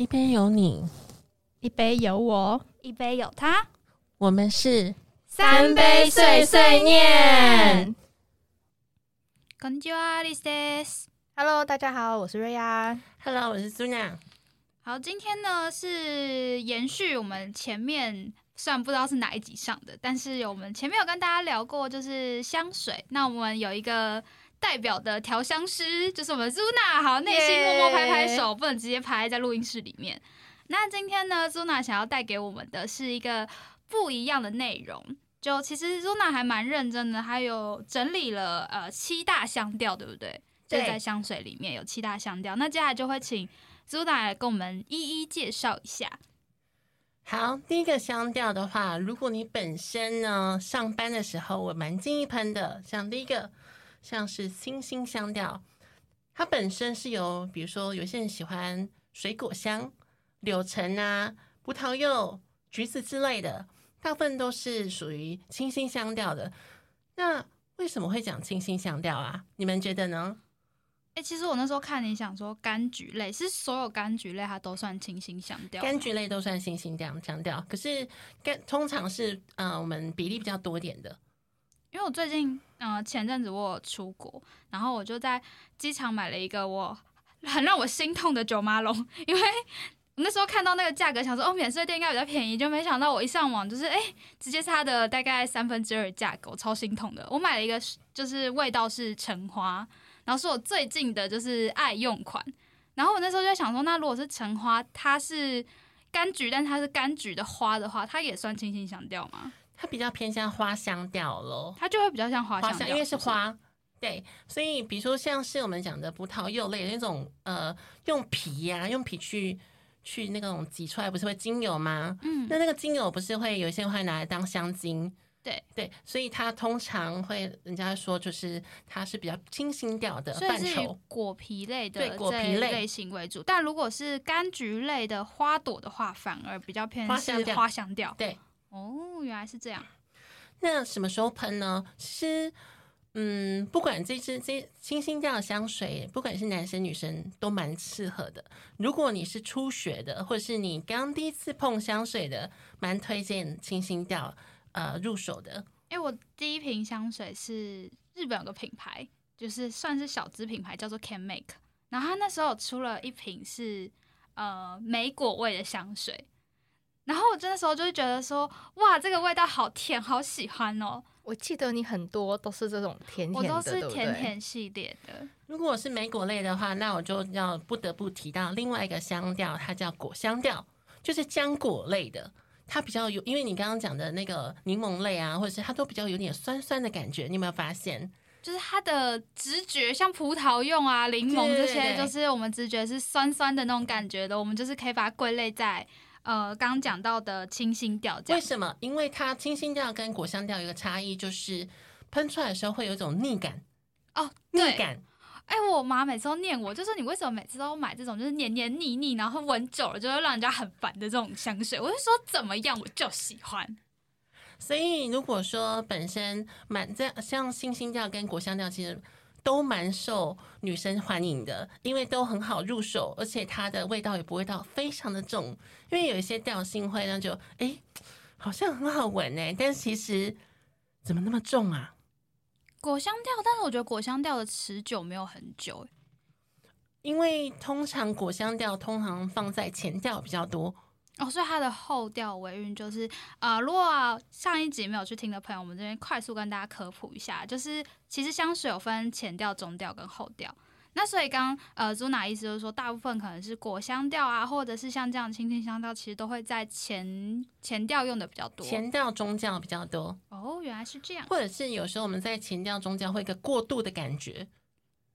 一杯有你，一杯有我，一杯有他，我们是三杯碎碎念。こんにちは，リスです。 Hello，大家好，我是瑞亚。 Hello，我是苏娜。好，今天呢是延续我们前面，虽然不知道是哪一集上的，但是我们前面有跟大家聊过，就是香水。那我们有一个 代表的调香师，就是我们 Zuna。好，内心默默拍拍手不能直接拍在录音室里面。那今天呢，Zuna 想要带给我们的是一个不一样的内容。就其实 Zuna 还蛮认真的，还有整理了呃七大香调，对不对？就是对在香水里面有七大香调。那接下来就会请 Zuna 来跟我们一一介绍一下。好，第一个香调的话，如果你本身呢上班的时候，我蛮建议喷的。像第一个，像是清新香调，它本身是由，比如说有些人喜欢水果香，柳橙啊、葡萄柚、橘子之类的，大部分都是属于清新香调的。那为什么会讲清新香调啊？你们觉得呢？哎、其实我那时候看你想说柑橘类，是所有柑橘类它都算清新香调。柑橘类都算清新调香调，可是柑通常是呃我们比例比较多点的。因为我最近呃前阵子我有出国，然后我就在机场买了一个我很让我心痛的九马龙，因为我那时候看到那个价格，想说哦免税店应该比较便宜，就没想到我一上网就是哎、直接是它的大概三分之二价格，我超心痛的。我买了一个就是味道是橙花，然后是我最近的就是爱用款，然后我那时候就想说，那如果是橙花，它是柑橘，但它是柑橘的花的话，它也算清新香调吗？它比较偏向花香调咯，它就会比较像花香，花香因为是不花，对，所以比如说像是我们讲的葡萄柚类那种，呃，用皮呀、用皮去去那种挤出来，不是会精油吗？嗯，那那个精油不是会有一些会拿来当香精，对对，所以它通常会人家说就是它是比较清新调的范畴，果皮类的对果皮类类型为主，但如果是柑橘类的花朵的话，反而比较偏是花香调花香调。对。哦，原来是这样。那什么时候喷呢？其实，嗯，不管这支这清新调的香水，不管是男生女生都蛮适合的。如果你是初学的，或者是你刚第一次碰香水的，蛮推荐清新调呃入手的。因为我第一瓶香水是日本有个品牌，就是算是小资品牌，叫做 Can Make。然后他那时候出了一瓶是呃莓果味的香水，然后我那时候就会觉得说，哇，这个味道好甜，好喜欢哦。我记得你很多都是这种甜甜的，我都是对不对甜。甜系列的。如果是莓果类的话，那我就要不得不提到另外一个香调，它叫果香调，就是浆果类的。它比较有，因为你刚刚讲的那个柠檬类啊，或者是它都比较有点酸酸的感觉，你有没有发现？就是它的直觉，像葡萄柚啊、柠檬这些，就是我们直觉是酸酸的那种感觉的，我们就是可以把它归类在呃刚刚讲到的清新调。为什么？因为它清新调跟果香调有一个差异，就是喷出来的时候会有一种腻感，哦，腻，感。哎、我妈每次都念我，就说你为什么每次都买这种就是黏黏腻腻，然后闻久了就会让人家很烦的这种香水？我就说怎么样，我就喜欢。所以如果说本身满这样，像清新调跟果香调，其实都蛮受女生欢迎的，因为都很好入手，而且它的味道也不会到非常的重。因为有一些调性会让就哎、诶好像很好闻哎，但是其实怎么那么重啊？果香调，但是我觉得果香调的持久没有很久、哎因为通常果香调通常放在前调比较多，哦，所以它的后调尾韵就是，呃，如果、啊上一集没有去听的朋友，我们这边快速跟大家科普一下，就是其实香水有分前调、中调跟后调。那所以刚呃朱娜意思就是说，大部分可能是果香调啊，或者是像这样清新香调，其实都会在前前调用的比较多。前调、中调比较多。哦，原来是这样。或者是有时候我们在前调、中调会有一个过渡的感觉，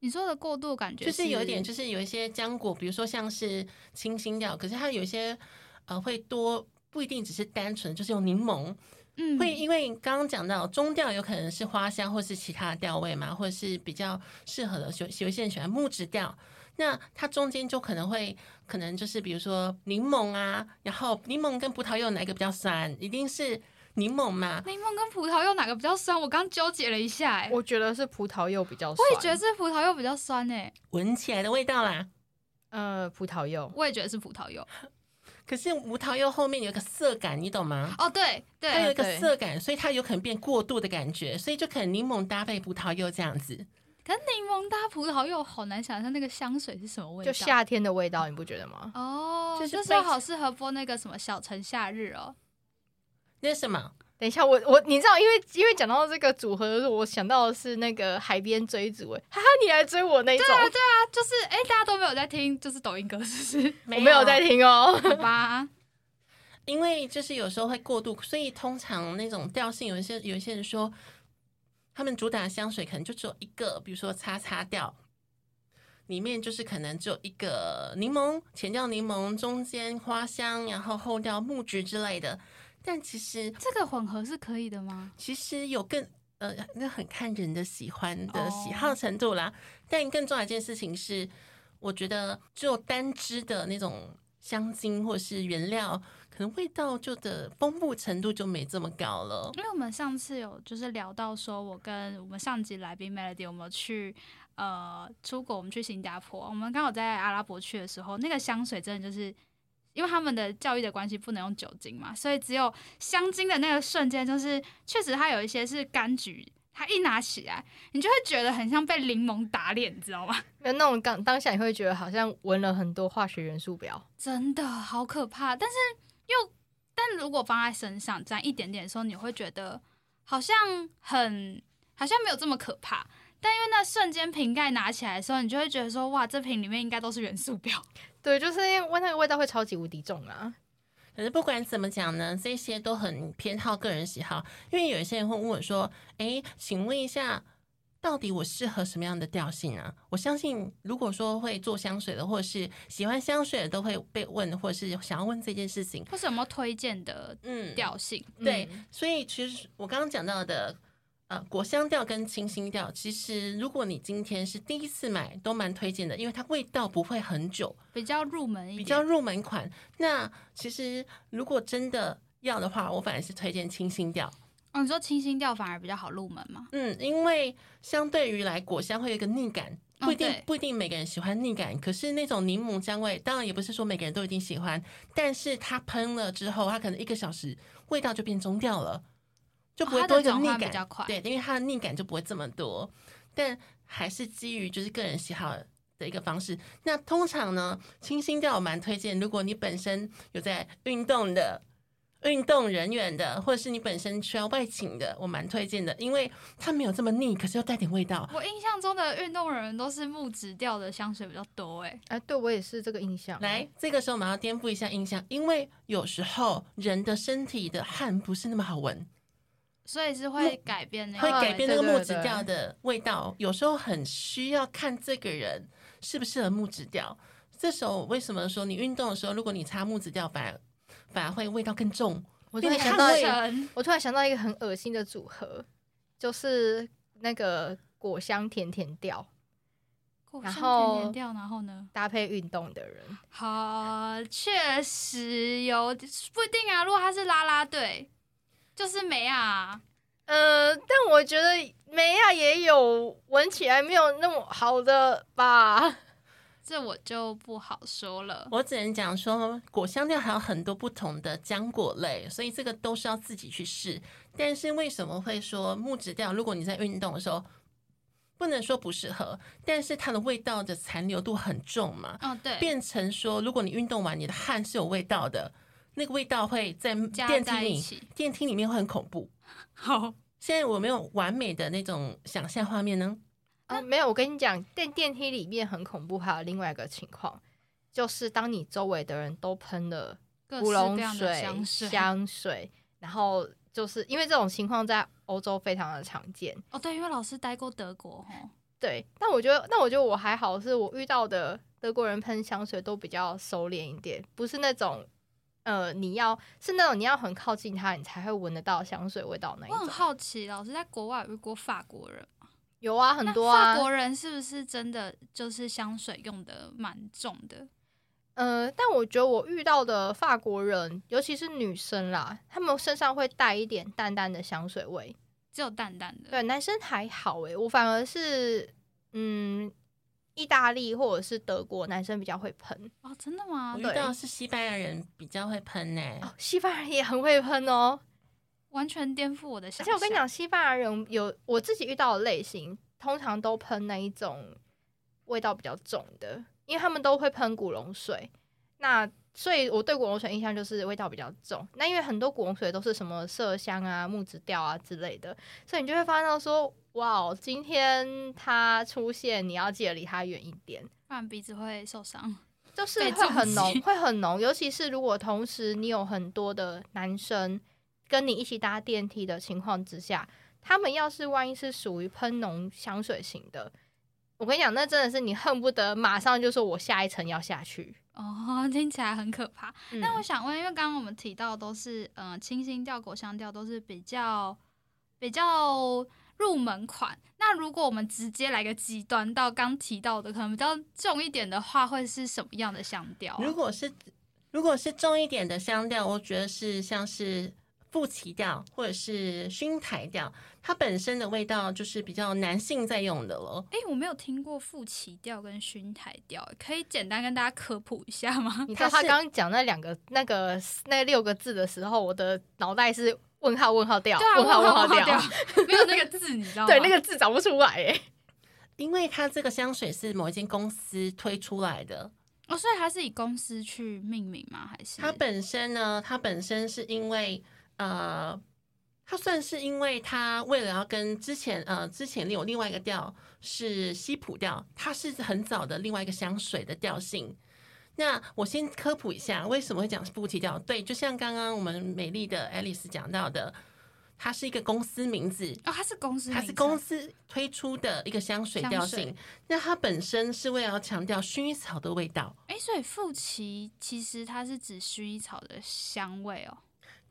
你说的过渡感觉就是有一点，就是有一些浆果，比如说像是清新调，可是它有一些呃会多，不一定只是单纯就是用柠檬，嗯会因为刚刚讲到中调有可能是花香或是其他的调味嘛，或者是比较适合的，有有一些人喜欢木质调。那它中间就可能会，可能就是比如说柠檬啊，然后柠檬跟葡萄柚哪一个比较酸？一定是柠檬嘛。柠檬跟葡萄柚哪个比较酸？我刚纠结了一下、哎，我觉得是葡萄柚比较酸，我也觉得是葡萄柚比较酸哎、闻起来的味道啦，呃，葡萄柚，我也觉得是葡萄柚。可是葡萄柚后面有一个涩感，你懂吗？哦，对对它有一，个对涩感，所以它有可能变过度的感觉，所以就可能柠檬搭配葡萄柚这样子。可是柠檬搭葡萄柚好难想象那个香水是什么味道。就夏天的味道，你不觉得吗？哦，就是这时候好适合播那个什么小城夏日哦。那是什么？等一下，我我你知道，因为因为讲到这个组合的时候，我想到的是那个海边追逐，哎，哈哈，你来追我那一种，啊，对啊就是哎、大家都没有在听，就是抖音歌，是不是？我没有在听哦。好吧，因为就是有时候会过度，所以通常那种调性，有一些有一些人说，他们主打的香水可能就只有一个，比如说擦擦调，里面就是可能只有一个柠檬，前调柠檬，中间花香，然后后调木质之类的。但其实这个混合是可以的吗？其实有更呃，那很看人的喜欢的哦喜好程度啦。但更重要一件事情是，我觉得只有单支的那种香精或是原料，可能味道就的丰富程度就没这么高了。因为我们上次有就是聊到说，我跟我们上集来宾 Melody 我们去呃出国？我们去新加坡，我们刚好在阿拉伯去的时候，那个香水真的就是。因为他们的教育的关系不能用酒精嘛，所以只有香精的那个瞬间，就是确实它有一些是柑橘，它一拿起来，你就会觉得很像被柠檬打脸，你知道吗？有那种当当下你会觉得好像闻了很多化学元素表，真的好可怕，但是又，但如果放在身上沾一点点的时候，你会觉得好像很，好像没有这么可怕。但因为那瞬间瓶盖拿起来的时候，你就会觉得说，哇，这瓶里面应该都是元素表。对，就是因为那个味道会超级无敌重啊。可是不管怎么讲呢，这些都很偏好个人喜好。因为有一些人会问我说：“哎，请问一下，到底我适合什么样的调性啊？”我相信，如果说会做香水的，或是喜欢香水的，都会被问，或是想要问这件事情。或是有没有推荐的嗯，调性？对，嗯所以其实我刚刚讲到的，呃，果香调跟清新调，其实如果你今天是第一次买，都蛮推荐的，因为它味道不会很久，比较入门一点，比较入门款。那其实如果真的要的话，我反而是推荐清新调。哦，你说清新调反而比较好入门吗？嗯，因为相对于来果香会有一个腻感，不一定、哦不一定每个人喜欢腻感，可是那种柠檬香味，当然也不是说每个人都一定喜欢，但是它喷了之后，它可能一个小时味道就变中调了，就不会多一个腻感，换比较快对，因为它的腻感就不会这么多，但还是基于就是个人喜好。的一个方式，那通常呢，清新调我蛮推荐。如果你本身有在运动的、运动人员的，或者是你本身需要外勤的，我蛮推荐的，因为它没有这么腻，可是又带点味道。我印象中的运动人都是木质调的香水比较多，哎，哎，对我也是这个印象。来，这个时候我们要颠覆一下印象，因为有时候人的身体的汗不是那么好闻，所以是会改变那个会。改变那个木质调的味道。有时候很需要看这个人适不适合木质调。这时候为什么说你运动的时候，如果你擦木质调，反而反而会味道更重？我突然想到一个，我突然想到一个很恶心的组合，就是那个果香甜甜调果香然后甜甜调，然后呢？搭配运动的人。好，确实有不一定啊。如果他是啦啦队，就是梅啊。呃，但我觉得梅啊也有闻起来没有那么好的吧。这我就不好说了。我只能讲说，果香调还有很多不同的浆果类，所以这个都是要自己去试。但是为什么会说木质调？如果你在运动的时候，不能说不适合，但是它的味道的残留度很重嘛，哦，对，变成说，如果你运动完你的汗是有味道的，那个味道会在电梯里。电梯里面会很恐怖。好，现在我没有完美的那种想象画面呢。啊，没有，我跟你讲，电电梯里面很恐怖。还有另外一个情况，就是当你周围的人都喷了各乌龙水、香水。香水，然后就是因为这种情况在欧洲非常的常见。哦，对，因为老师待过德国哦。对，但我觉得，但我觉得我还好，是我遇到的德国人喷香水都比较收敛一点，不是那种呃，你要是那种你要很靠近它，你才会闻得到香水味道那一我很。好奇，老师在国外有遇过法国人吗，有啊，很那多啊法。国人是不是真的就是香水用的蛮重的？呃，但我觉得我遇到的法国人，尤其是女生啦，他们身上会带一点淡淡的香水味。只有淡淡的。对，男生还好诶，我反而是嗯，意大利或者是德国男生比较会喷，哦，真的吗我？遇对到是西班牙人比较会喷呢、哦，西班牙人也很会喷哦。完全颠覆我的想象。而且我跟你讲，西班牙人有我自己遇到的类型，通常都喷那一种味道比较重的，因为他们都会喷古龙水。那所以我对古龙水印象就是味道比较重。那因为很多古龙水都是什么麝香啊、木质调啊之类的，所以你就会发现到说，哇哦，今天它出现，你要记得离它远一点。不然鼻子会受伤。就是会很浓，会很浓，尤其是如果同时你有很多的男生跟你一起搭电梯的情况之下，他们要是万一是属于喷浓香水型的，我跟你讲，那真的是你恨不得马上就说我下一层要下去。哦，听起来很可怕。嗯那我想问，因为刚刚我们提到都是呃清新调、果香调，都是比较比较入门款。那如果我们直接来个极端到刚提到的，可能比较重一点的话，会是什么样的香调啊、如果是如果是重一点的香调，我觉得是像是富奇调或者是熏台调，它本身的味道就是比较男性在用的了。哎、我没有听过富奇调跟熏台调，可以简单跟大家科普一下吗？你知 道他刚刚讲那两个、那个、那六个字的时候，我的脑袋是问号、问号调，问号、问号调调，，没有那个字，你知道吗？对，那个字找不出来哎。因为它这个香水是某一间公司推出来的，哦，所以它是以公司去命名吗？还是它本身呢，它本身是因为呃，它算是因为它为了要跟之前呃之前有另外一个调是西普调，它是很早的另外一个香水的调性。那我先科普一下为什么会讲富奇调。对，就像刚刚我们美丽的 Alice 讲到的，它是一个公司名字，哦，它是公司，它是公司推出的一个香水调性。那它本身是为了要强调薰衣草的味道。哎、所以富奇其实它是指薰衣草的香味哦。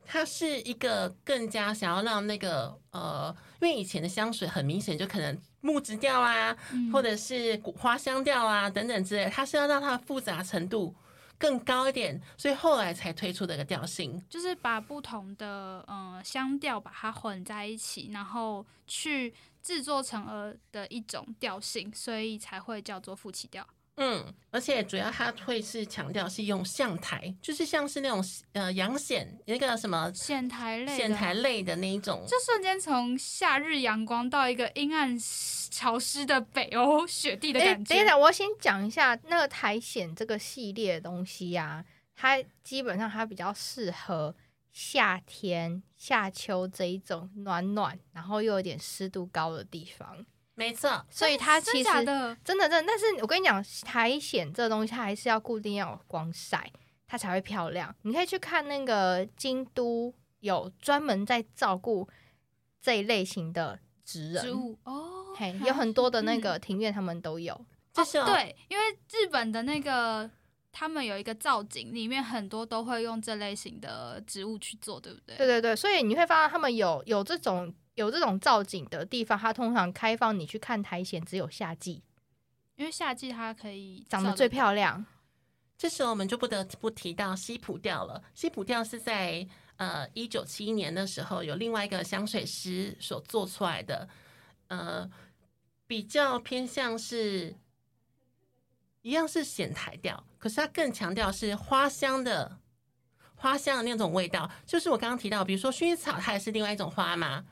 它是一个更加想要让那个呃，因为以前的香水很明显就可能木质调啊，嗯或者是古花香调啊等等之类，它是要让它的复杂程度更高一点，所以后来才推出的一个调性。就是把不同的呃香调把它混在一起，然后去制作成呃的一种调性，所以才会叫做富起调。嗯，而且主要它会是强调是用象台，就是像是那种呃阳藓那个什么藓台类的，线台类的那一种，就瞬间从夏日阳光到一个阴暗潮湿的北欧雪地的哎、感觉。等一下，我先讲一下那个苔藓这个系列的东西呀、它基本上它比较适合夏天、夏秋这一种暖暖，然后又有点湿度高的地方，没错，所以它其实真的真的，但是我跟你讲，苔藓这东西它还是要固定要有光晒，它才会漂亮。你可以去看那个京都有专门在照顾这一类型的职人，植物哦，嘿，有很多的那嗯个庭院他们都有。就是、哦、对，因为日本的那个他们有一个造景，里面很多都会用这类型的植物去做，对不对？对对对，所以你会发现他们有有这种有这种造景的地方，它通常开放你去看苔藓，只有夏季因为夏季它可以长得最漂亮。这时候我们就不得不提到西普调了。西普调是在呃一九七一年的时候，有另外一个香水师所做出来的，呃，比较偏向是一样是显苔调，可是它更强调是花香的花香的那种味道。就是我刚刚提到，比如说薰衣草，它也是另外一种花嘛。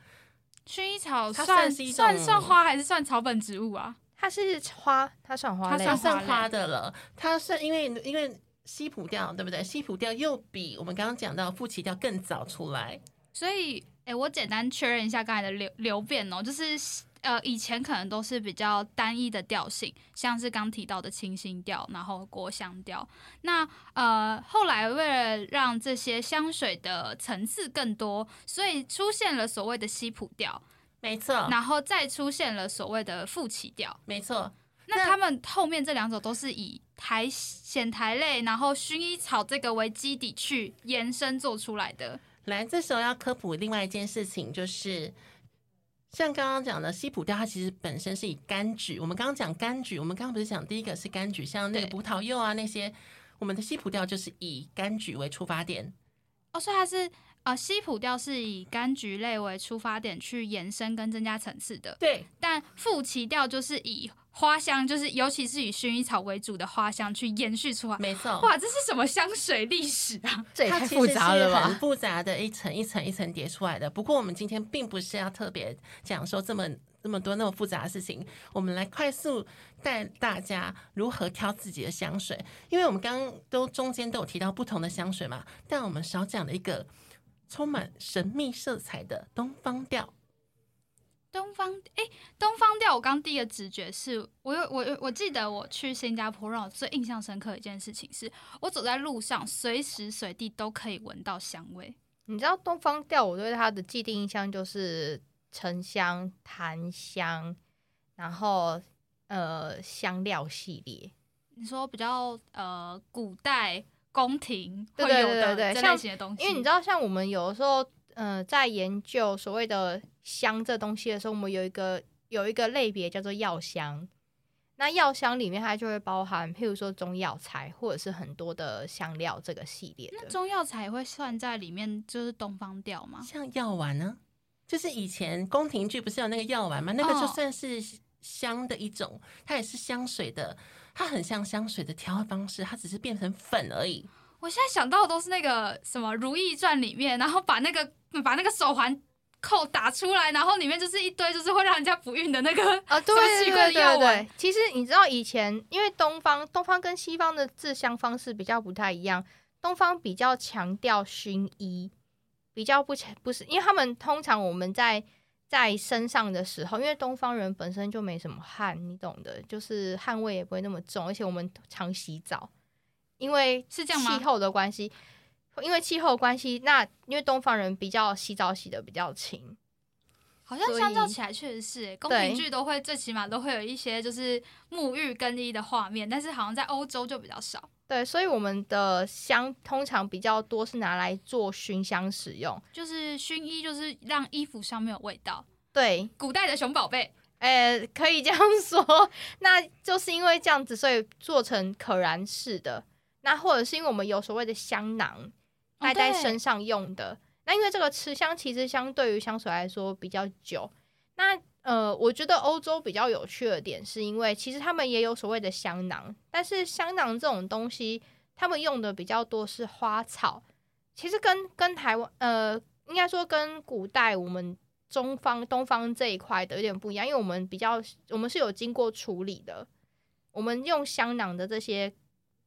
薰衣草算算是一种算算花还是算草本植物啊？它是花，它算花类它算花的了，它算因为因为西普调对不对？西普调又比我们刚刚讲到富奇调更早出来。所以，哎、我简单确认一下刚才的流流变哦，就是呃，以前可能都是比较单一的调性，像是刚提到的清新调，然后果香调。那呃，后来为了让这些香水的层次更多，所以出现了所谓的西普调，没错，然后再出现了所谓的富奇调。没错，那那他们后面这两种都是以苔藓苔类，然后薰衣草这个为基底去延伸做出来的。来，这时候要科普另外一件事情，就是像刚刚讲的西普调，它其实本身是以柑橘。我们刚刚讲柑橘，我们刚刚不是讲第一个是柑橘，像那个葡萄柚啊那些，我们的西普调就是以柑橘为出发点。哦，所以它是呃西普调是以柑橘类为出发点去延伸跟增加层次的，对，但富奇调就是以花香，就是尤其是以薰衣草为主的花香去延续出来。没错，哇，这是什么香水历史啊？这也太复杂了吧？复杂的一层一层一层叠出来的。不过我们今天并不是要特别讲说这么这么多那么复杂的事情，我们来快速带大家如何挑自己的香水。因为我们刚刚都中间都有提到不同的香水嘛，但我们少讲了一个充满神秘色彩的东方调。东方，哎、东方调，我刚第一个直觉是，我有我有我记得我去新加坡，让我最印象深刻的一件事情是，我走在路上，随时随地都可以闻到香味。你知道东方调，我对它的既定印象就是沉香、檀香，然后呃香料系列。你说比较呃古代宫廷会有的这类型的东西，因为你知道，像我们有的时候，呃，在研究所谓的香这东西的时候，我们有一个有一个类别叫做药香。那药香里面它就会包含，譬如说中药材，或者是很多的香料这个系列的。那中药材也会算在里面，就是东方调吗？像药丸呢，就是以前宫廷剧不是有那个药丸吗？那个就哦算是香的一种，它也是香水的，它很像香水的调和方式，它只是变成粉而已。我现在想到的都是那个什么《如懿传》里面，然后把那个把那个手环扣打出来，然后里面就是一堆就是会让人家不孕的那个啊，对对对对对。其实你知道以前，因为东方东方跟西方的制香方式比较不太一样，东方比较强调薰衣，比较不强不是，因为他们通常我们在在身上的时候，因为东方人本身就没什么汗，你懂的，就是汗味也不会那么重，而且我们常洗澡，因为是这样吗气候的关系，因为气候的关系，那因为东方人比较洗澡洗的比较勤。好像相较起来确实是欸，宫廷剧都会最起码都会有一些就是沐浴更衣的画面，但是好像在欧洲就比较少。对，所以我们的香通常比较多是拿来做熏香使用。就是熏衣，就是让衣服上面有味道。对，古代的熊宝贝，呃，可以这样说。那就是因为这样子，所以做成可燃式的。那或者是因为我们有所谓的香囊，带在身上用的。那因为这个持香其实相对于香水来说比较久。那呃，我觉得欧洲比较有趣的点，是因为其实他们也有所谓的香囊，但是香囊这种东西，他们用的比较多是花草。其实跟跟台湾呃，应该说跟古代我们中方东方这一块的有点不一样，因为我们比较我们是有经过处理的，我们用香囊的这些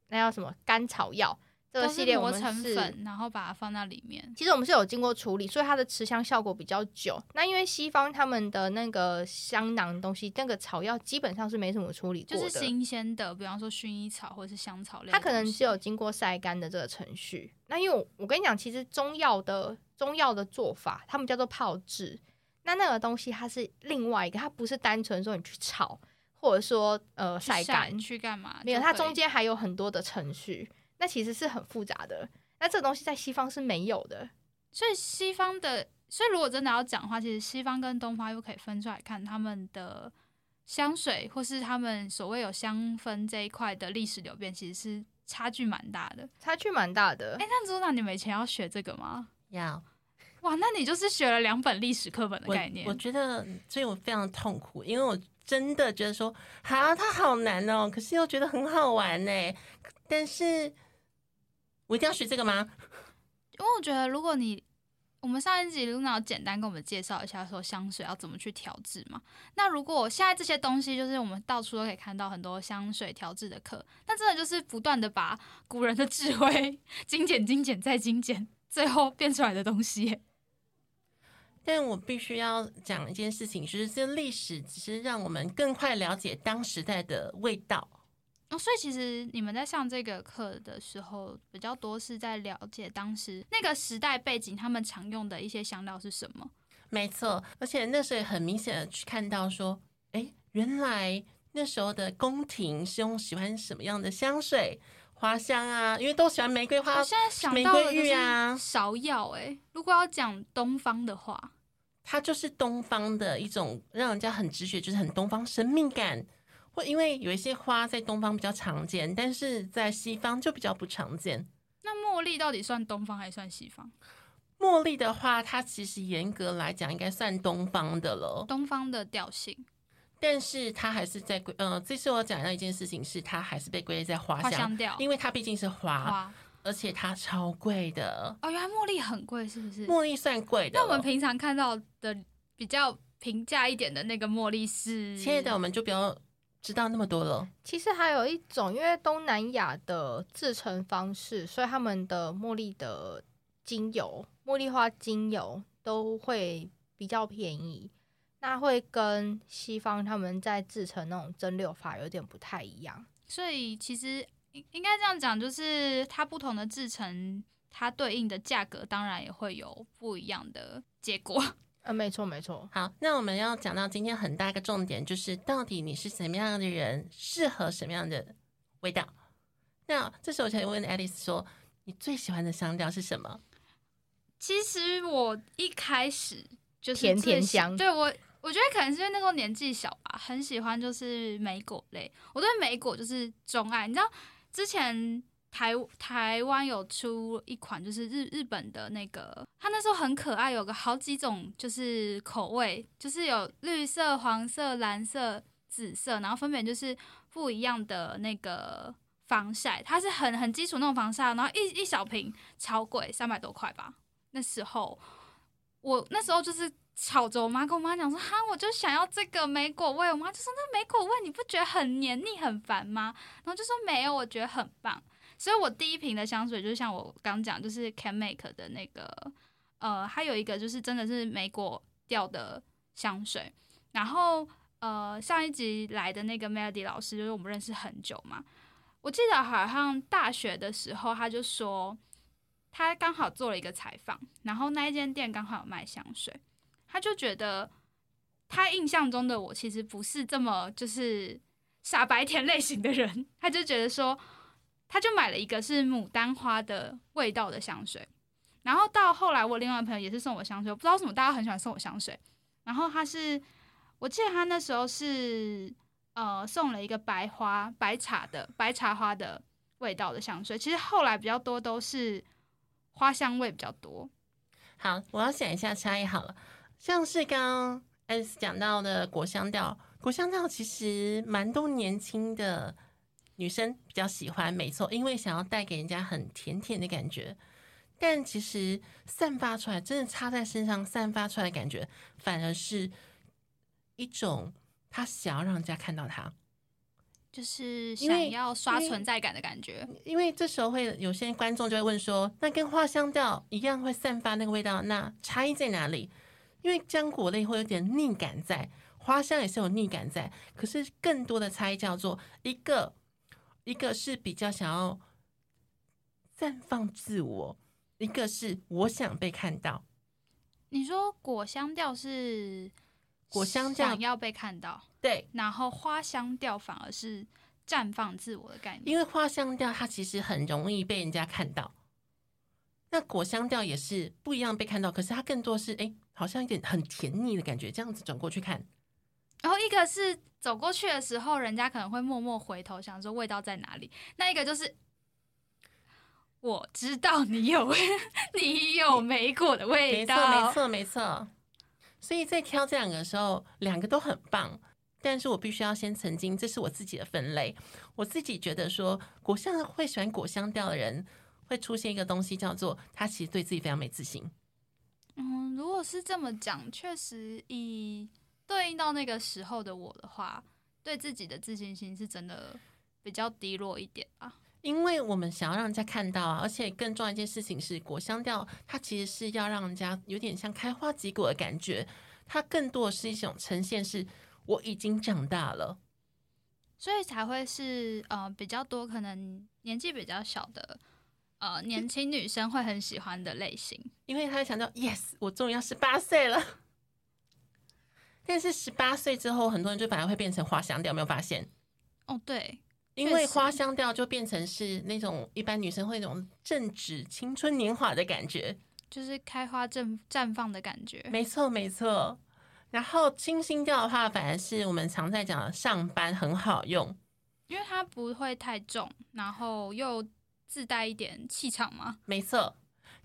那叫什么甘草药这个系列，我磨们是成粉，然后把它放在里面。其实我们是有经过处理，所以它的持香效果比较久。那因为西方他们的那个香囊东西，那个草药基本上是没什么处理过的，就是新鲜的，比方说薰衣草或者是香草类它。可能只有经过晒干的这个程序。那因为我我跟你讲，其实中药的中药的做法，他们叫做泡制。那那个东西它是另外一个，它不是单纯说你去炒，或者说呃晒干，去干嘛？没有，它中间还有很多的程序，那其实是很复杂的。那这个东西在西方是没有的。所以西方的，所以如果真的要讲的话，其实西方跟东方又可以分出来看他们的香水，或是他们所谓有香氛这一块的历史流变，其实是差距蛮大的。差距蛮大的哎、，那组长，你们以前要学这个吗？要哇，那你就是学了两本历史课本的概念我。觉得，所以我非常痛苦，因为我真的觉得说，哈，它好难哦，可是又觉得很好玩呢。但是我一定要学这个吗？因为我觉得，如果你我们上一集 Luna 简单跟我们介绍一下，说香水要怎么去调制嘛。那如果现在这些东西，就是我们到处都可以看到很多香水调制的课，那真的就是不断的把古人的智慧 精简、精简再精简，最后变出来的东西。但我必须要讲一件事情，就是这历史只是让我们更快了解当时代的味道。哦，所以其实你们在上这个课的时候，比较多是在了解当时那个时代背景，他们常用的一些香料是什么。没错，而且那时候也很明显的去看到说，哎，原来那时候的宫廷是用喜欢什么样的香水、花香啊，因为都喜欢玫瑰花我。现在想玫到的就瑰浴啊芍药，哎，如果要讲东方的话，它就是东方的一种让人家很直觉，就是很东方神秘感。或因为有一些花在东方比较常见，但是在西方就比较不常见。那茉莉到底算东方还算西方？茉莉的话，它其实严格来讲应该算东方的了。东方的调性，但是它还是在归呃，这次我讲到一件事情是，它还是被归类在花香，调因为它毕竟是花，花而且它超贵的，哦，原来茉莉很贵，是不是？茉莉算贵的。那我们平常看到的比较平价一点的那个茉莉是，亲爱的，我们就不要知道那么多了。其实还有一种，因为东南亚的制成方式，所以他们的茉莉的精油、茉莉花精油都会比较便宜。那会跟西方他们在制成那种蒸馏法有点不太一样。所以其实应应该这样讲，就是它不同的制成，它对应的价格当然也会有不一样的结果。呃，没错没错，好，那我们要讲到今天很大一个重点，就是到底你是什么样的人，适合什么样的味道。那这时候我想问 Alice 说，你最喜欢的香调是什么？其实我一开始就是甜甜香对我。我觉得可能是因为那时候年纪小吧，很喜欢就是莓果类。我对莓果就是钟爱。你知道之前台台湾有出一款就是日日本的那个，它那时候很可爱，有个好几种就是口味，就是有绿色、黄色、蓝色、紫色，然后分别就是不一样的那个防晒。它是很很基础那种防晒，然后一一小瓶超贵，三百多块吧。那时候我那时候就是。吵着我妈跟我妈讲说，哈，我就想要这个莓果味。我妈就说，那莓果味你不觉得很黏腻、很烦吗？然后就说没有，我觉得很棒。所以我第一瓶的香水就像我刚讲，就是 Can Make 的那个，呃，还有一个就是真的是莓果调的香水。然后呃，上一集来的那个 Melody 老师，就是我们认识很久嘛。我记得好像大学的时候，他就说他刚好做了一个采访，然后那一间店刚好有卖香水。他就觉得，他印象中的我其实不是这么就是傻白甜类型的人。他就觉得说，他就买了一个是牡丹花的味道的香水。然后到后来，我另外朋友也是送我香水，我不知道为什么大家很喜欢送我香水。然后他是，我记得他那时候是呃送了一个白花白茶的白茶花的味道的香水。其实后来比较多都是花香味比较多。好，我要想一下差异好了。像是刚刚 S 讲到的果香调，果香调其实蛮多年轻的女生比较喜欢，没错，因为想要带给人家很甜甜的感觉。但其实散发出来，真的插在身上散发出来的感觉，反而是一种他想要让人家看到他，就是想要刷存在感的感觉。因为这时候会有些观众就会问说，那跟花香调一样会散发那个味道，那差异在哪里？因为浆果类会有点腻感在，花香也是有腻感在，可是更多的差异叫做一个一个是比较想要绽放自我，一个是我想被看到。你说果香调是果香调想要被看到，对，然后花香调反而是绽放自我的概念。因为花香调它其实很容易被人家看到，那果香调也是不一样被看到，可是它更多是哎、诶好像有点很甜腻的感觉，这样子转过去看。然后一个是走过去的时候，人家可能会默默回头想说味道在哪里，那一个就是我知道你有 你有莓果的味没错，道，没错，没错。所以在挑这两个的时候，两个都很棒。但是我必须要先澄清，这是我自己的分类。我自己觉得说，果香会喜欢果香调的人，会出现一个东西叫做他其实对自己非常没自信。嗯，如果是这么讲，确实以对应到那个时候的我的话，对自己的自信心是真的比较低落一点啊。因为我们想要让人家看到啊，而且更重要一件事情是，果香调它其实是要让人家有点像开花结果的感觉，它更多的是一种呈现，是我已经长大了。所以才会是呃比较多可能年纪比较小的呃年轻女生会很喜欢的类型。因为他会强调，yes，我终于要十八岁了。但是十八岁之后，很多人就反而会变成花香调，有没有发现？哦，对，因为花香调就变成是那种一般女生会那种正值、青春年华的感觉。就是开花绽绽放的感觉。没错，没错。然后清新调的话，反而是我们常在讲的上班很好用。因为它不会太重，然后又自带一点气场嘛。没错，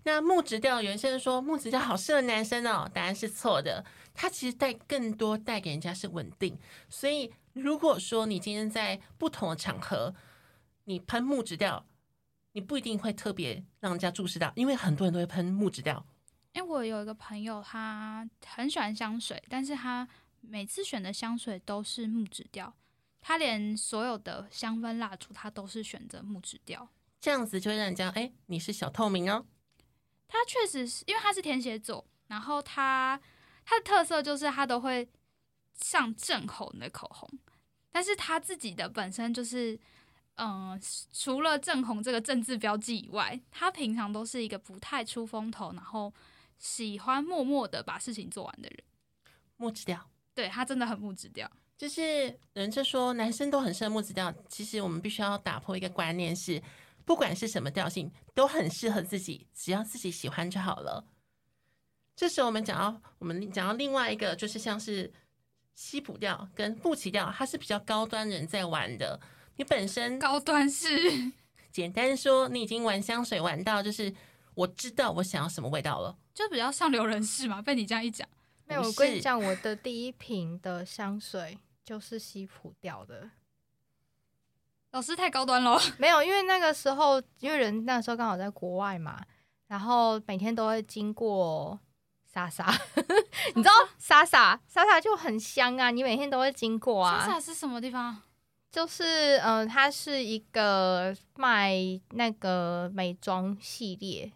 那木质调，有些人说木质调好适合男生哦，答案是错的。它其实带更多带给人家是稳定，所以如果说你今天在不同的场合，你喷木质调，你不一定会特别让人家注视到，因为很多人都会喷木质调。因为我有一个朋友，他很喜欢香水，但是他每次选的香水都是木质调，他连所有的香氛蜡烛他都是选择木质调。这样子就会让人家哎，你是小透明哦。他确实是因为他是天蝎座，然后他他的特色就是他都会上正红的口红，但是他自己的本身就是，嗯、除了正红这个政治标记以外，他平常都是一个不太出风头，然后喜欢默默的把事情做完的人。木质调对他真的很木质调，就是人家说男生都很适合木质调，其实我们必须要打破一个观念是，不管是什么调性，都很适合自己，只要自己喜欢就好了。这时候我们讲到我们讲到另外一个，就是像是西普调跟布奇调，它是比较高端人在玩的。你本身高端是简单说，你已经玩香水玩到就是我知道我想要什么味道了。就比较上流人士嘛。被你这样一讲，没有，我跟你是讲，我的第一瓶的香水就是西普调的。老师太高端了。没有，因为那个时候，因为人那时候刚好在国外嘛，然后每天都会经过莎莎，你知道莎莎莎莎就很香啊，你每天都会经过啊。莎莎是什么地方？就是嗯、呃它是一个卖那个美妆系列，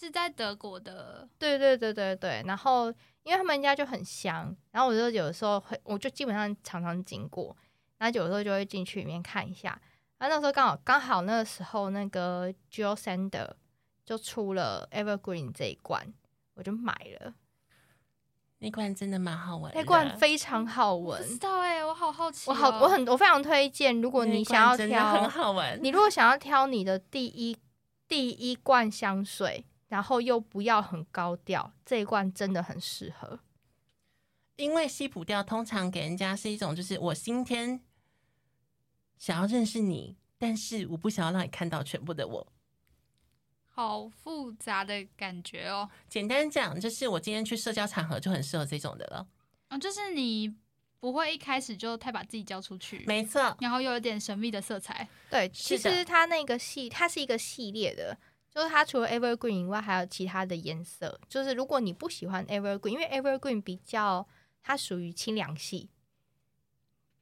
是在德国的对对对对对。然后因为他们家就很香，然后我就有的时候会，我就基本上常常经过，然后有时候就会进去里面看一下。然后那时候刚好刚好那个时候那个 Jill Sander 就出了 Evergreen 这一罐，我就买了。那罐真的蛮好闻，那罐非常好闻知，道哎、我好好奇、我好我很我非常推荐，如果你想要罐真的很，好闻，你如果想要挑你的第一第一罐香水，然后又不要很高调，这一罐真的很适合。因为西普调通常给人家是一种，就是我今天想要认识你，但是我不想要让你看到全部的我。好复杂的感觉哦。简单讲，就是我今天去社交场合就很适合这种的了。嗯，就是你不会一开始就太把自己交出去，没错，然后又有点神秘的色彩。对，其实它那个系它是一个系列的，就是它除了 Evergreen 以外，还有其他的颜色。就是如果你不喜欢 Evergreen，因为 Evergreen 比较它属于清凉系，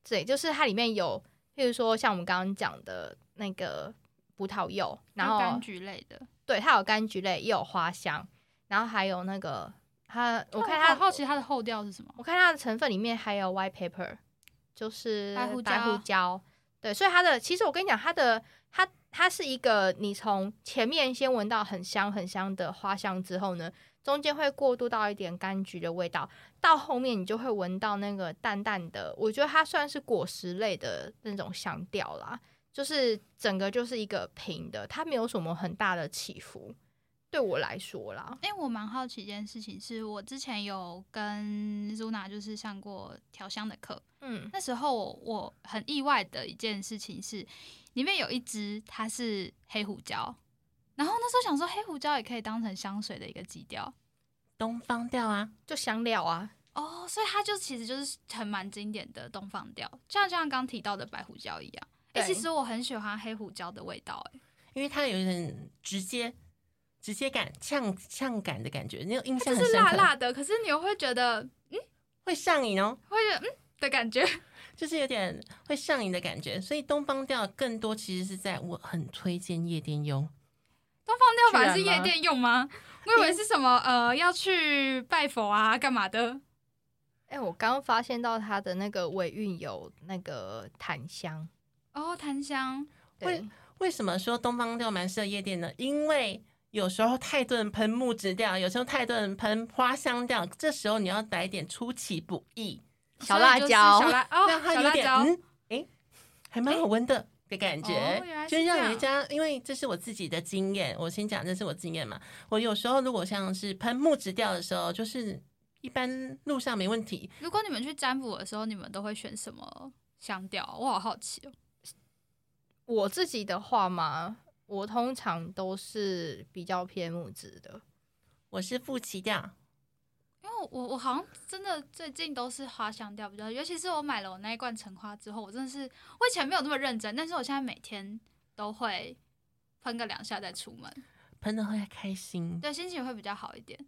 对，就是它里面有，譬如说像我们刚刚讲的那个葡萄柚，然后柑橘类的，对，它有柑橘类，也有花香，然后还有那个它，我看它好好奇它的后调是什么？我看它的成分里面还有 white pepper，就是白胡白胡椒椒。对，所以它的其实我跟你讲，它的它它是一个你从前面先闻到很香很香的花香之后呢，中间会过渡到一点柑橘的味道，到后面你就会闻到那个淡淡的，我觉得它算是果实类的那种香调啦，就是整个就是一个平的，它没有什么很大的起伏。对我来说啦，哎、我蛮好奇一件事情，是我之前有跟 Zuna 就是上过调香的课，嗯，那时候我我很意外的一件事情是，里面有一支它是黑胡椒，然后那时候想说黑胡椒也可以当成香水的一个基调东方调啊，就香料啊，哦，所以它就其实就是很蛮经典的东方调，就像就像刚提到的白胡椒一样。哎、对其实我很喜欢黑胡椒的味道、哎，因为它有一点直接、直接感、呛呛感的感觉，你有印象就是辣辣的，可是你又会觉得嗯会上瘾哦，会觉得嗯的感觉。就是有点会上瘾的感觉。所以东方调更多其实是在我很推荐夜店用。东方调反而是夜店用吗？我以为是什么呃要去拜佛啊干嘛的。哎、我刚刚发现到它的那个尾韵有那个檀香，哦，檀香，为，为什么说东方调蛮适合夜店呢？因为有时候太多人喷木质调，有时候太多人喷花香调，这时候你要来一点出其不意，小辣椒小辣哦，让它有点小辣椒。嗯，诶，还蛮好闻的。的感觉，就是让人家，因为这是我自己的经验，我先讲这是我经验嘛。我有时候如果像是喷木质调的时候，就是一般路上没问题，如果你们去占卜的时候，你们都会选什么香调？我好好奇哦。我自己的话嘛，我通常都是比较偏木质的。我是负奇调，因为我我好像真的最近都是花香调比较，尤其是我买了我那一罐橙花之后，我真的是我以前没有那么认真，但是我现在每天都会喷个两下再出门，喷的会开心。对，心情会比较好一点。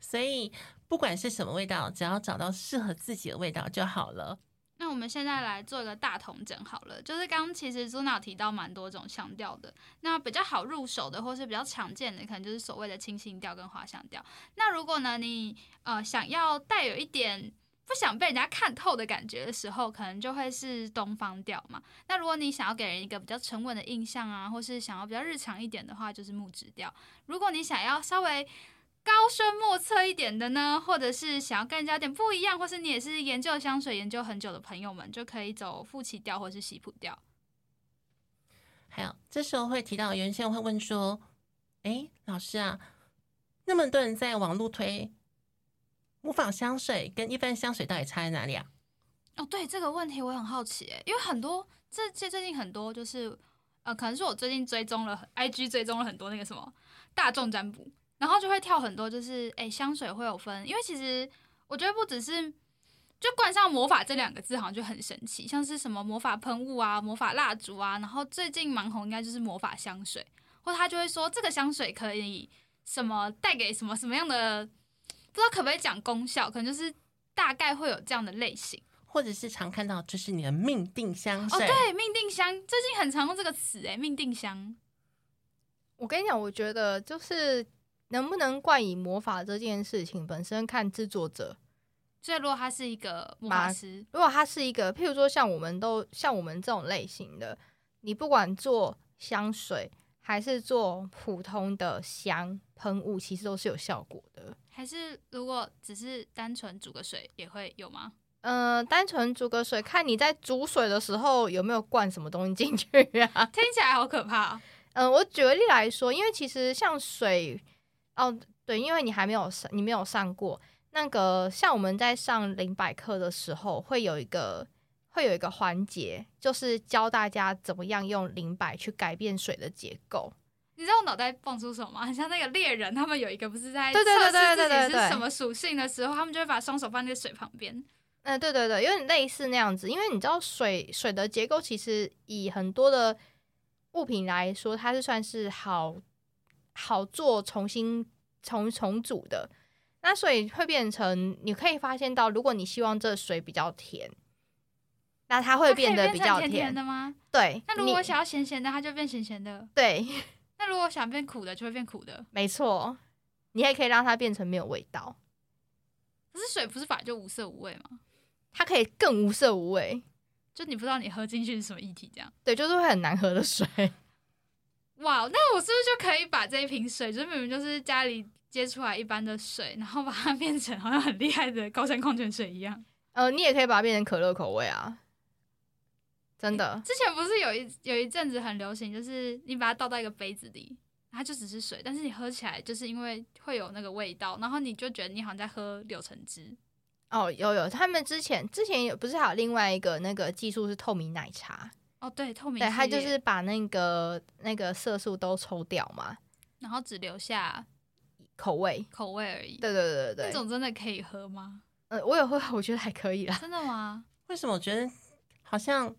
所以不管是什么味道，只要找到适合自己的味道就好了。那我们现在来做一个大同整好了，就是刚其实朱娜提到蛮多种香调的，那比较好入手的或是比较常见的，可能就是所谓的清新调跟花香调。那如果呢你呃想要带有一点不想被人家看透的感觉的时候，可能就会是东方调嘛。那如果你想要给人一个比较沉稳的印象啊，或是想要比较日常一点的话，就是木质调。如果你想要稍微高深莫测一点的呢，或者是想要跟人家有点不一样，或是你也是研究香水研究很久的朋友们，就可以走富奇调或是喜普调。还有这时候会提到，有些人会问说：“哎，老师啊，那么多人在网络推模仿香水，跟一般香水到底差在哪里啊？”哦，对这个问题我很好奇诶，因为很多这这最近很多就是呃，可能是我最近追踪了 IG 追踪了很多那个什么大众占卜，然后就会跳很多就是诶香水会有分，因为其实我觉得不只是。就冠上“魔法”这两个字，好像就很神奇，像是什么魔法喷雾啊、魔法蜡烛啊，然后最近蛮红应该就是魔法香水，或他就会说这个香水可以什么带给什么什么样的，不知道可不可以讲功效，可能就是大概会有这样的类型，或者是常看到就是你的命定香水哦，对，命定香最近很常用这个词诶，命定香。我跟你讲，我觉得就是能不能冠以魔法这件事情本身看制作者。所以，如果他是一个魔法师，如果他是一个，譬如说像我们都像我们这种类型的，你不管做香水还是做普通的香喷雾，其实都是有效果的。还是如果只是单纯煮个水也会有吗？嗯，单纯煮个水，看你在煮水的时候有没有灌什么东西进去啊？听起来好可怕。嗯，我举个例来说，因为其实像水，哦，对，因为你还没有上，你没有上过。那个像我们在上零百课的时候，会有一个会有一个环节，就是教大家怎么样用零百去改变水的结构。你知道我脑袋蹦出什么吗？很 像那个猎人，他们有一个不是在测试自己是什么属性的时候，他们就会把双手放在水旁边。嗯，对对对，有点类似那样子。因为你知道水水的结构，其实以很多的物品来说，它是算是好好做重新重重组的。那所以会变成，你可以发现到，如果你希望这水比较甜，那它会变得比较甜的吗？对。那如果想要咸咸的，它就变咸咸的。对。那如果想变苦的，就会变苦的。没错。你也可以让它变成没有味道。可是水不是本来就无色无味吗？它可以更无色无味，就你不知道你喝进去是什么液体，这样。对，就是会很难喝的水。哇，那我是不是就可以把这一瓶水，就是明明就是家里。接出来一般的水，然后把它 变成好像很厉害的高山矿泉水一样。呃，你也可以把它变成可乐口味啊，真的。之前不是有一有一阵子很流行，就是你把它倒到一个杯子里，它就只是水，但是你喝起来就是因为会有那个味道，然后你就觉得你好像在喝柳橙汁。哦，有有，他们之前之前有不是还有另外一个那个技术是透明奶茶？哦，对，透明。对，它就是把那个那个色素都抽掉嘛，然后只留下。口味，口味而已。对对对对对，那种真的可以喝吗？呃，我有喝，我觉得还可以啦。真的吗？为什么我觉得好像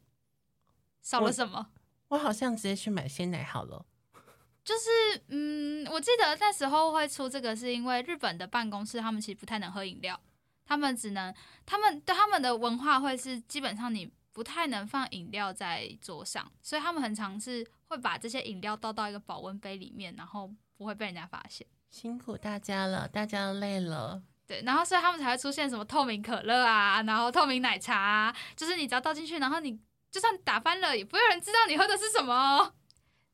少了什么？我好像直接去买鲜奶好了。就是，嗯，我记得那时候会出这个，是因为日本的办公室他们其实不太能喝饮料，他们只能，他们对他们的文化会是基本上你不太能放饮料在桌上，所以他们很常是会把这些饮料倒到一个保温杯里面，然后不会被人家发现。辛苦大家了，大家累了。对，然后所以他们才会出现什么透明可乐啊，然后透明奶茶，啊，就是你只要倒进去，然后你就算打翻了，也不会有人知道你喝的是什么。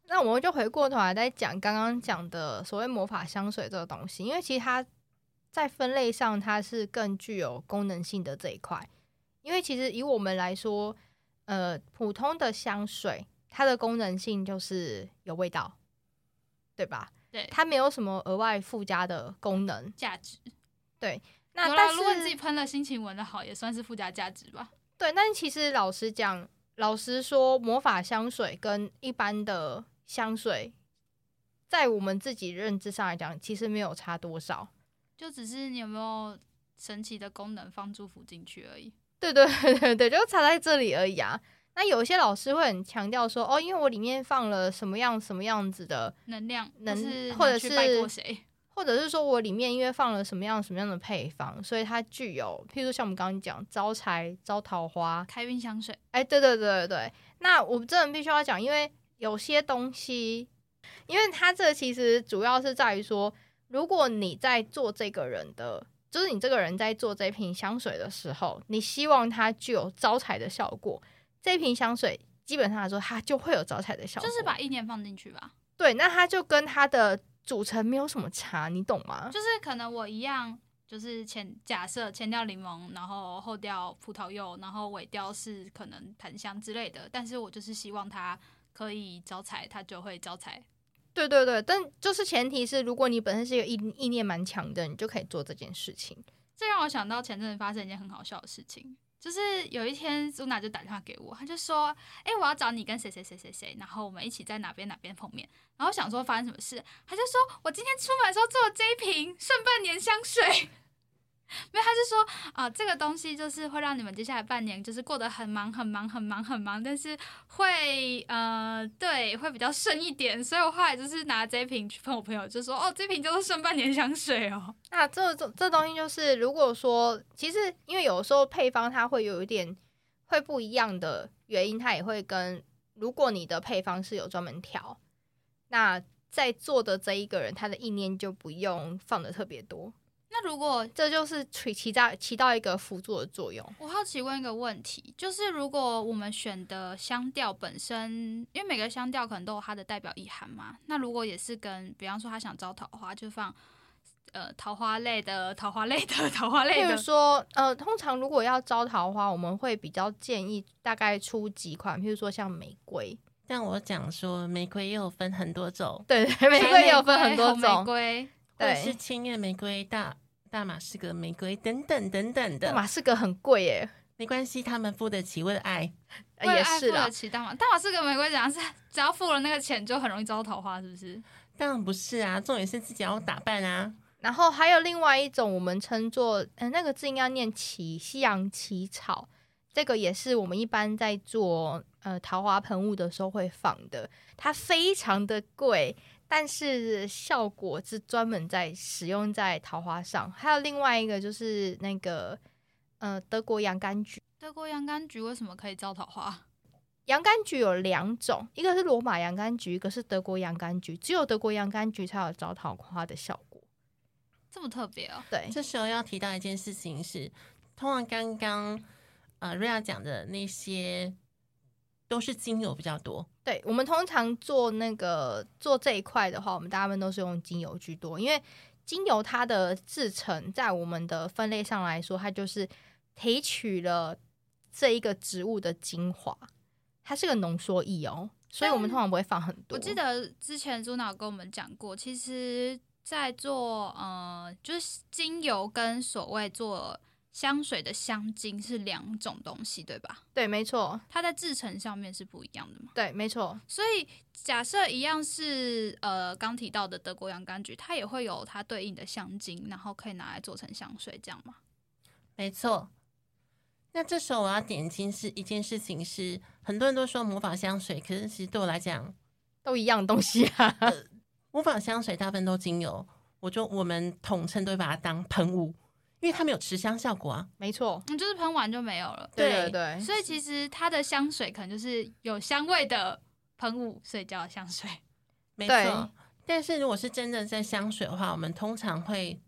那我们就回过头来再讲刚刚讲的所谓魔法香水这个东西，因为其实它在分类上它是更具有功能性的这一块。因为其实以我们来说，呃，普通的香水它的功能性就是有味道，对吧？对，它没有什么额外附加的功能价值。对，那但是如果自己喷了，心情闻的好，也算是附加价值吧。对，但其实老实讲，老实说，魔法香水跟一般的香水在我们自己认知上来讲，其实没有差多少。就只是你有没有神奇的功能放祝福进去而已。对对对对对，就差在这里而已啊。那有些老师会很强调说，哦，因为我里面放了什么样什么样子的，能量，能是或者是？或者是说我里面因为放了什么样什么样的配方，所以它具有，譬如说像我们刚刚讲招财、招桃花，开运香水，哎，对对对对对。那我们真的必须要讲，因为有些东西，因为它这其实主要是在于说，如果你在做这个人的，就是你这个人在做这瓶香水的时候，你希望它具有招财的效果，这瓶香水基本上来说，它就会有招财的效果。就是把意念放进去吧。对，那它就跟它的组成没有什么差，你懂吗？就是可能我一样，就是前假设前调柠檬，然后后调葡萄柚，然后尾调是可能檀香之类的，但是我就是希望它可以招财，它就会招财。对对对，但就是前提是，如果你本身是一个意意念蛮强的，你就可以做这件事情。这让我想到前阵子发生一件很好笑的事情，就是有一天苏娜就打电话给我，她就说：“哎、我要找你跟谁谁谁谁谁，然后我们一起在哪边哪边碰面。”然后想说发生什么事，她就说：“我今天出门的时候做了这一瓶顺半年香水。” 没有，他是说啊、这个东西就是会让你们接下来半年就是过得很忙很忙很忙很忙，但是会呃对会比较顺一点，所以我后来就是拿这瓶去喷我朋友，就说哦这瓶就是顺半年香水哦。那这这这东西就是，如果说其实因为有时候配方它会有一点会不一样的原因，它也会跟如果你的配方是有专门调，那在做的这一个人他的意念就不用放的特别多，那如果这就是起起到起到一个辅助的作用。我好奇问一个问题，就是如果我们选的香调本身，因为每个香调可能都有它的代表意涵嘛，那如果也是跟，比方说他想招桃花，就放呃桃花类的、桃花类的、桃花类比如，说，呃，通常如果要招桃花，我们会比较建议大概出几款，譬如说像玫瑰，但我讲说，玫瑰也有分很多种，对对，玫瑰也有分很多种玫种，瑰，或者是对，青叶玫瑰、大大马士革玫瑰等等等等大的，马士革很贵耶，没关系，他们付得起，为了爱。呃也是了付得，起大马大马士革玫瑰，怎样是只要付了那个钱就很容易招桃花，是不是？当然不是啊，重点是自己要打扮啊。然后还有另外一种，我们称作，呃，那个字应该念起西洋奇草，这个也是我们一般在做呃桃花喷雾的时候会放的，它非常的贵，但是效果是专门在使用在桃花上。还有另外一个就是那个呃德国洋甘菊，德国洋甘菊为什么可以招桃花？洋甘菊有两种，一个是罗马洋甘菊，一个是德国洋甘菊，只有德国洋甘菊才有招桃花的效果。这么特别哦？对，这时候要提到一件事情是，通常刚刚呃瑞亚讲的那些都是精油比较多，对，我们通常做那个做这一块的话，我们大部分都是用精油居多，因为精油它的制成在我们的分类上来说，它就是提取了这一个植物的精华，它是个浓缩液哦，所以我们通常不会放很多。我记得之前朱娜有跟我们讲过，其实，在做呃，就是精油跟所谓做香水的香精是两种东西，对吧？对，没错，它在制成上面是不一样的嘛。对，没错，所以假设一样是呃刚提到的德国洋甘菊，它也会有它对应的香精，然后可以拿来做成香水，这样吗？没错。那这时候我要点睛是一件事情是，很多人都说模仿香水，可是其实对我来讲，都一样东西啊。模仿香水大部分都精油，我就我们统称都会把它当喷雾，因为它没有持香效果啊。没错，嗯，就是喷完就没有了。对对对对，所以其实它的香水可能就是有香味的喷雾，所以叫香水。没对错。但是如果是真的在香水的话，我们通常会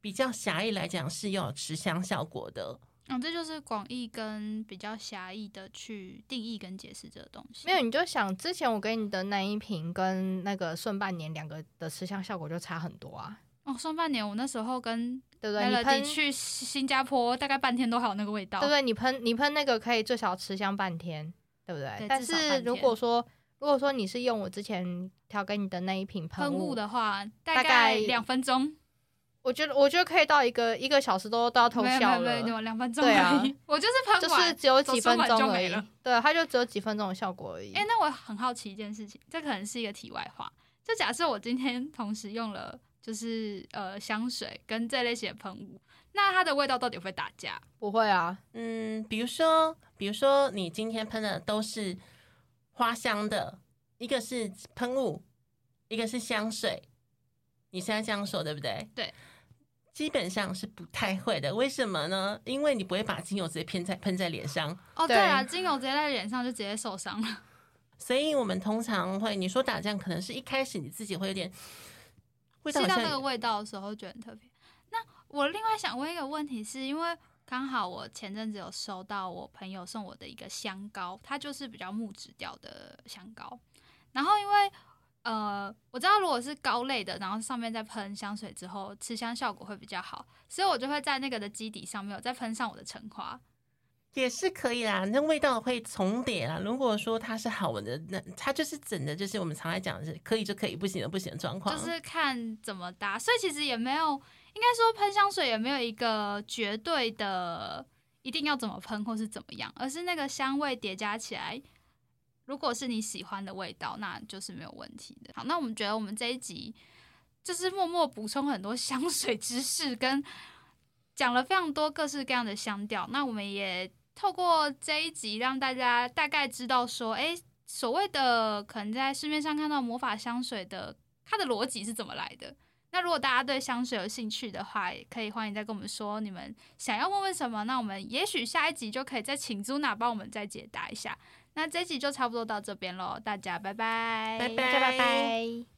比较狭义来讲是要有持香效果的。嗯，这就是广义跟比较狭义的去定义跟解释这个东西。没有，你就想之前我给你的那一瓶跟那个顺半年两个的持香效果就差很多啊，哦，上半年我那时候跟对不对？你喷去新加坡，大概半天都还有那个味道。对不对？你喷你喷那个可以最少持香半天，对不对？但是如果说如果说你是用我之前调给你的那一瓶喷雾雾，的话，大大概两分钟，我觉得我觉得可以到一个一个小时都都要偷笑没有没有，两分钟对啊而已。我就是喷就，是只有几分钟而已。对，它就只有几分钟的效果而已。哎、那我很好奇一件事情，这可能是一个题外话，就假设我今天同时用了就是呃香水跟这类型的喷雾，那它的味道到底会不会打架？不会啊，嗯，比如说，比如说你今天喷的都是花香的，一个是喷雾，一个是香水，你现在这样说对不对？对，基本上是不太会的。为什么呢？因为你不会把精油直接喷在喷在脸上，哦，对对啊，精油直接在脸上就直接受伤了。所以我们通常会，你说打架，可能是一开始你自己会有点味道吸到那个味道的时候，觉得很特别。那我另外想问一个问题，是因为刚好我前阵子有收到我朋友送我的一个香膏，它就是比较木质调的香膏。然后因为呃，我知道如果是膏类的，然后上面再喷香水之后，持香效果会比较好，所以我就会在那个的基底上面，我再喷上我的橙花。也是可以啦，那味道会重叠啦。如果说它是好闻的，那它就是整的，就是我们常来讲的是可以就可以，不行就不行的状况。就是看怎么搭，所以其实也没有，应该说喷香水也没有一个绝对的一定要怎么喷或是怎么样，而是那个香味叠加起来，如果是你喜欢的味道，那就是没有问题的。好，那我们觉得我们这一集就是默默补充很多香水知识，跟讲了非常多各式各样的香调，那我们也透过这一集让大家大概知道说，诶，所谓的可能在市面上看到魔法香水的，它的逻辑是怎么来的？那如果大家对香水有兴趣的话，也可以欢迎再跟我们说你们想要问问什么，那我们也许下一集就可以再请朱娜帮我们再解答一下。那这一集就差不多到这边喽，大家拜拜，拜拜拜拜。